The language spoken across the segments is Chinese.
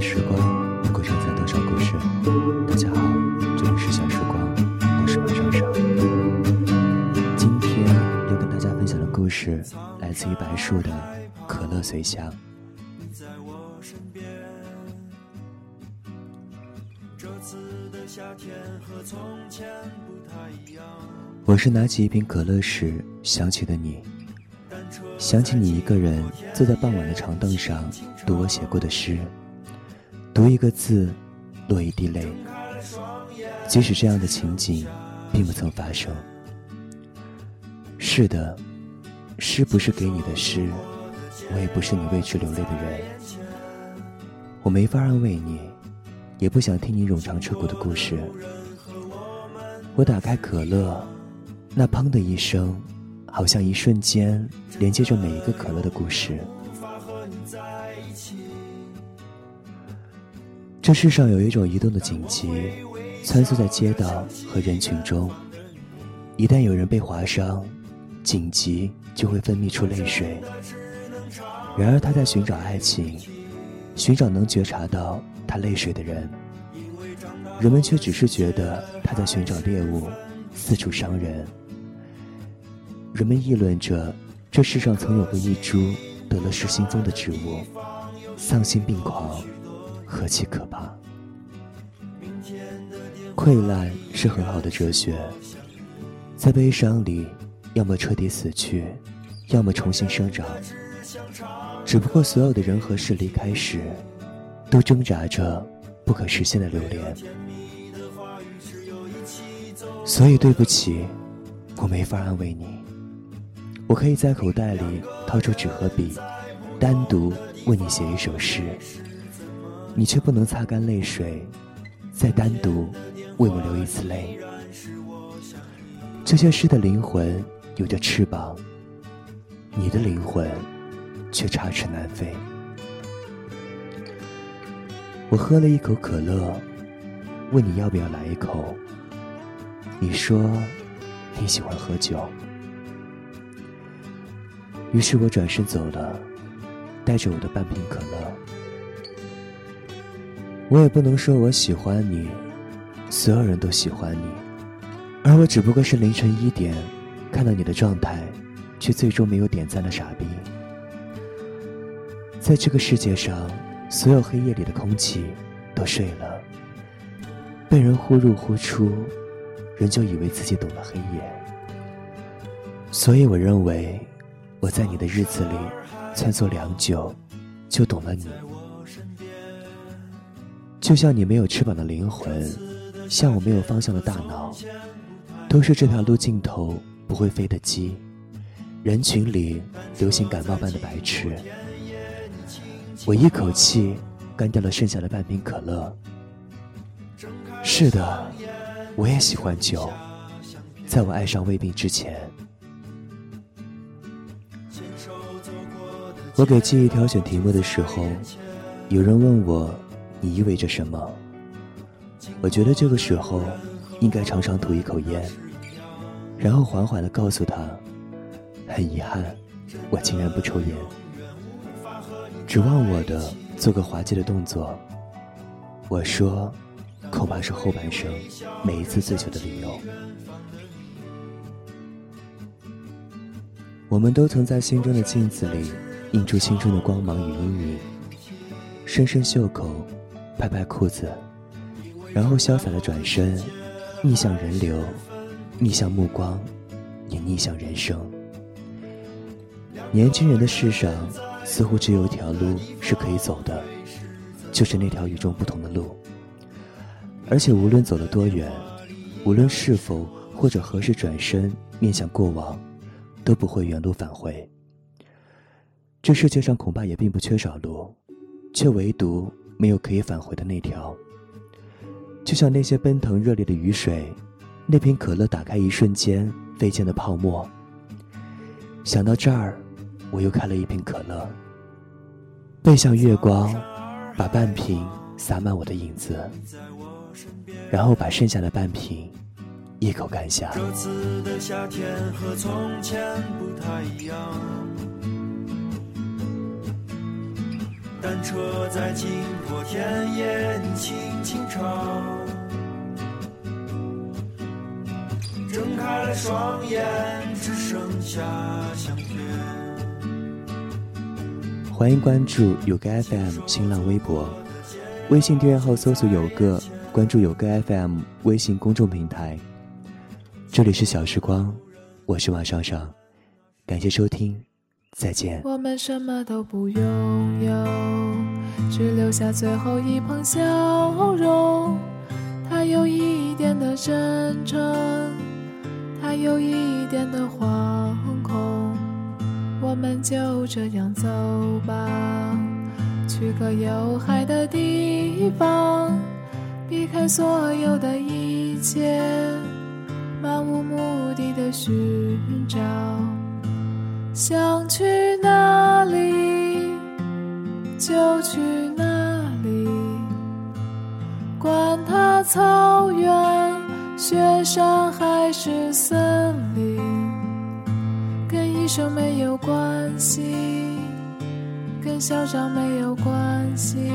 时光能够承载多少故事？大家好，这里是小时光，我是马双双。今天要跟大家分享的故事来自于白树的《可乐随香》。我是拿起一瓶可乐时想起的你，想起你一个人坐在傍晚的长凳上读我写过的诗，读一个字，落一滴泪。即使这样的情景并不曾发生。是的，诗不是给你的诗，我也不是你为之流泪的人。我没法安慰你，也不想听你冗长彻骨的故事。我打开可乐，那砰的一声，好像一瞬间连接着每一个可乐的故事。这世上有一种移动的紧急，穿梭在街道和人群中。一旦有人被划伤，紧急就会分泌出泪水。然而他在寻找爱情，寻找能觉察到他泪水的人。人们却只是觉得他在寻找猎物，四处伤人。人们议论着，这世上曾有过一株得了失心疯的植物，丧心病狂，何其可怕！溃烂是很好的哲学，在悲伤里，要么彻底死去，要么重新生长。只不过，所有的人和事离开时，都挣扎着不可实现的留恋。所以对不起，我没法安慰你。我可以在口袋里掏出纸和笔，单独为你写一首诗，你却不能擦干泪水，再单独为我流一次泪。这些诗的灵魂有着翅膀，你的灵魂却插翅难飞。我喝了一口可乐，问你要不要来一口。你说你喜欢喝酒，于是我转身走了，带着我的半瓶可乐。我也不能说我喜欢你，所有人都喜欢你，而我只不过是凌晨一点看到你的状态，却最终没有点赞的傻逼。在这个世界上，所有黑夜里的空气都睡了，被人忽入忽出。人就以为自己懂了黑夜，所以我认为，我在你的日子里穿梭良久，就懂了你。就像你没有翅膀的灵魂，像我没有方向的大脑，都是这条路尽头不会飞的鸡，人群里流行感冒般的白痴。我一口气干掉了剩下的半瓶可乐。是的。我也喜欢酒，在我爱上胃病之前。我给记忆挑选题目的时候，有人问我，你意味着什么？我觉得这个时候应该常常吐一口烟，然后缓缓的告诉他，很遗憾，我竟然不抽烟。指望我的做个滑稽的动作，我说。恐怕是后半生每一次醉酒的理由。我们都曾在心中的镜子里映出青春的光芒与阴影，深深袖口，拍拍裤子，然后潇洒的转身，逆向人流，逆向目光，也逆向人生。年轻人的世上，似乎只有一条路是可以走的，就是那条与众不同的路。而且无论走了多远，无论是否或者何时转身面向过往，都不会原路返回。这世界上恐怕也并不缺少路，却唯独没有可以返回的那条。就像那些奔腾热烈的雨水，那瓶可乐打开一瞬间飞溅的泡沫。想到这儿，我又开了一瓶可乐，背向月光，把半瓶洒满我的影子。然后把剩下的半瓶一口干下。这次的夏天和从前不太一样。单车在经过田野，轻轻唱。睁开了双眼，只剩下相片。欢迎关注有个 FM 新浪微博，微信订阅号搜索有个，关注有个 FM 微信公众平台。这里是小时光，我是王上上，感谢收听，再见。我们什么都不拥有，只留下最后一捧笑容。它有一点的真诚，它有一点的惶恐。我们就这样走吧，去个有海的地方，避开所有的一切。漫无目的的寻找，想去哪里就去哪里，管它草原、雪山还是森林，跟医生没有关系，跟校长没有关系，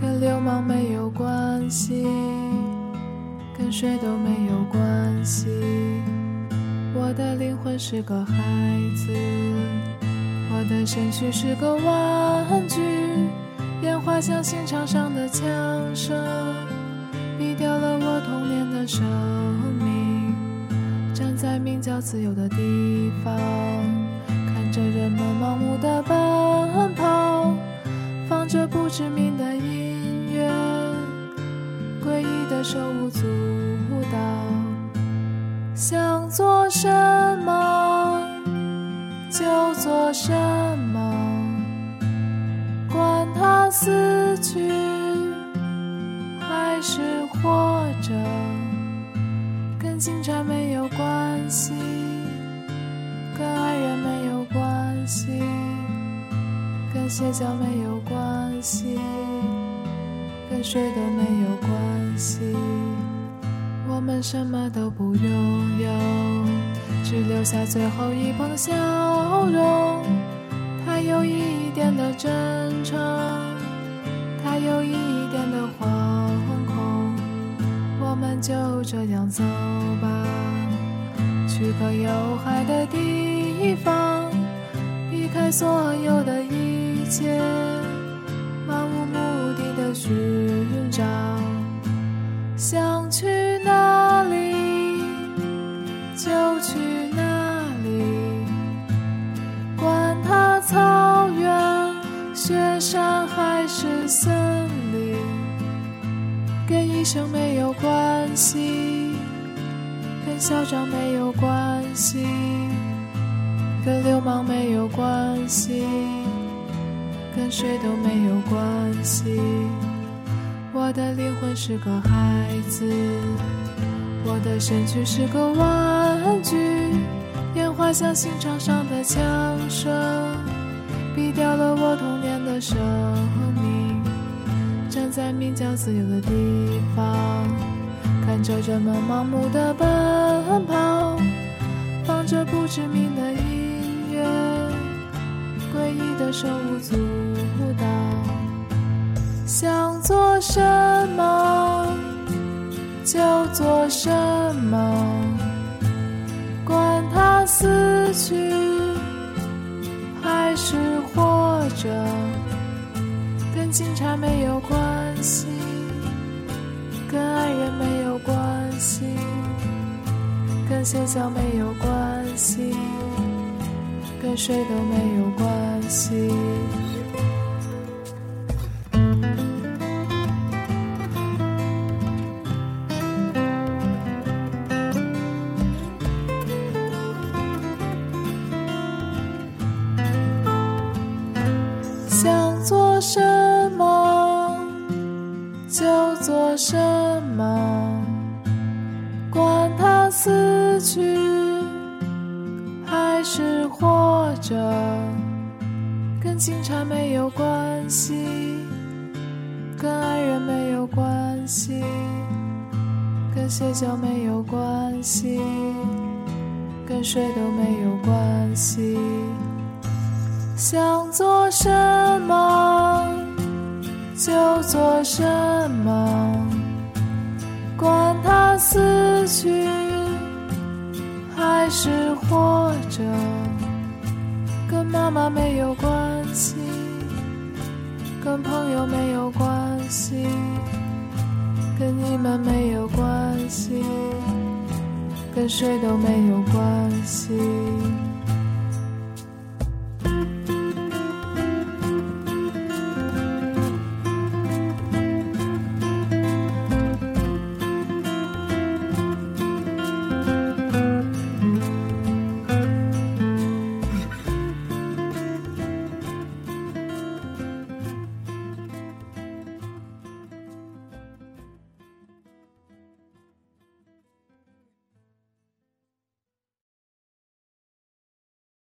跟流氓没有关系。跟谁都没有关系。我的灵魂是个孩子，我的身躯是个玩具。烟花像刑场上的枪声，毙掉了我童年的生命。站在名叫自由的地方，看着人们盲目的奔跑，放着不知名的音乐，诡异的手舞足蹈。想做什么就做什么，管他死去还是活着，跟警察没有关系，跟爱人没有关系，跟邪教没有关系，跟谁都没有关系。我们什么都不拥有，只留下最后一捧笑容。它有一点的真诚，它有一点的惶恐。我们就这样走吧，去个有海的地方，避开所有的一切，漫无目的的寻生没有关系，跟校长没有关系，跟流氓没有关系，跟谁都没有关系。我的灵魂是个孩子，我的身躯是个玩具。烟花像刑场上的枪声，毙掉了我童年的生。站在名叫自由的地方，看着人们盲目的奔跑，放着不知名的音乐，诡异的手舞足蹈。想做什么就做什么，管他死去还是活着，跟警察没有关系，跟爱人没有关系，跟现象没有关系，跟谁都没有关系。什么？管他死去还是活着，跟警察没有关系，跟爱人没有关系，跟邪教没有关系，跟谁都没有关系。想做什么就做什么，管他死去还是活着，跟妈妈没有关系，跟朋友没有关系，跟你们没有关系，跟谁都没有关系。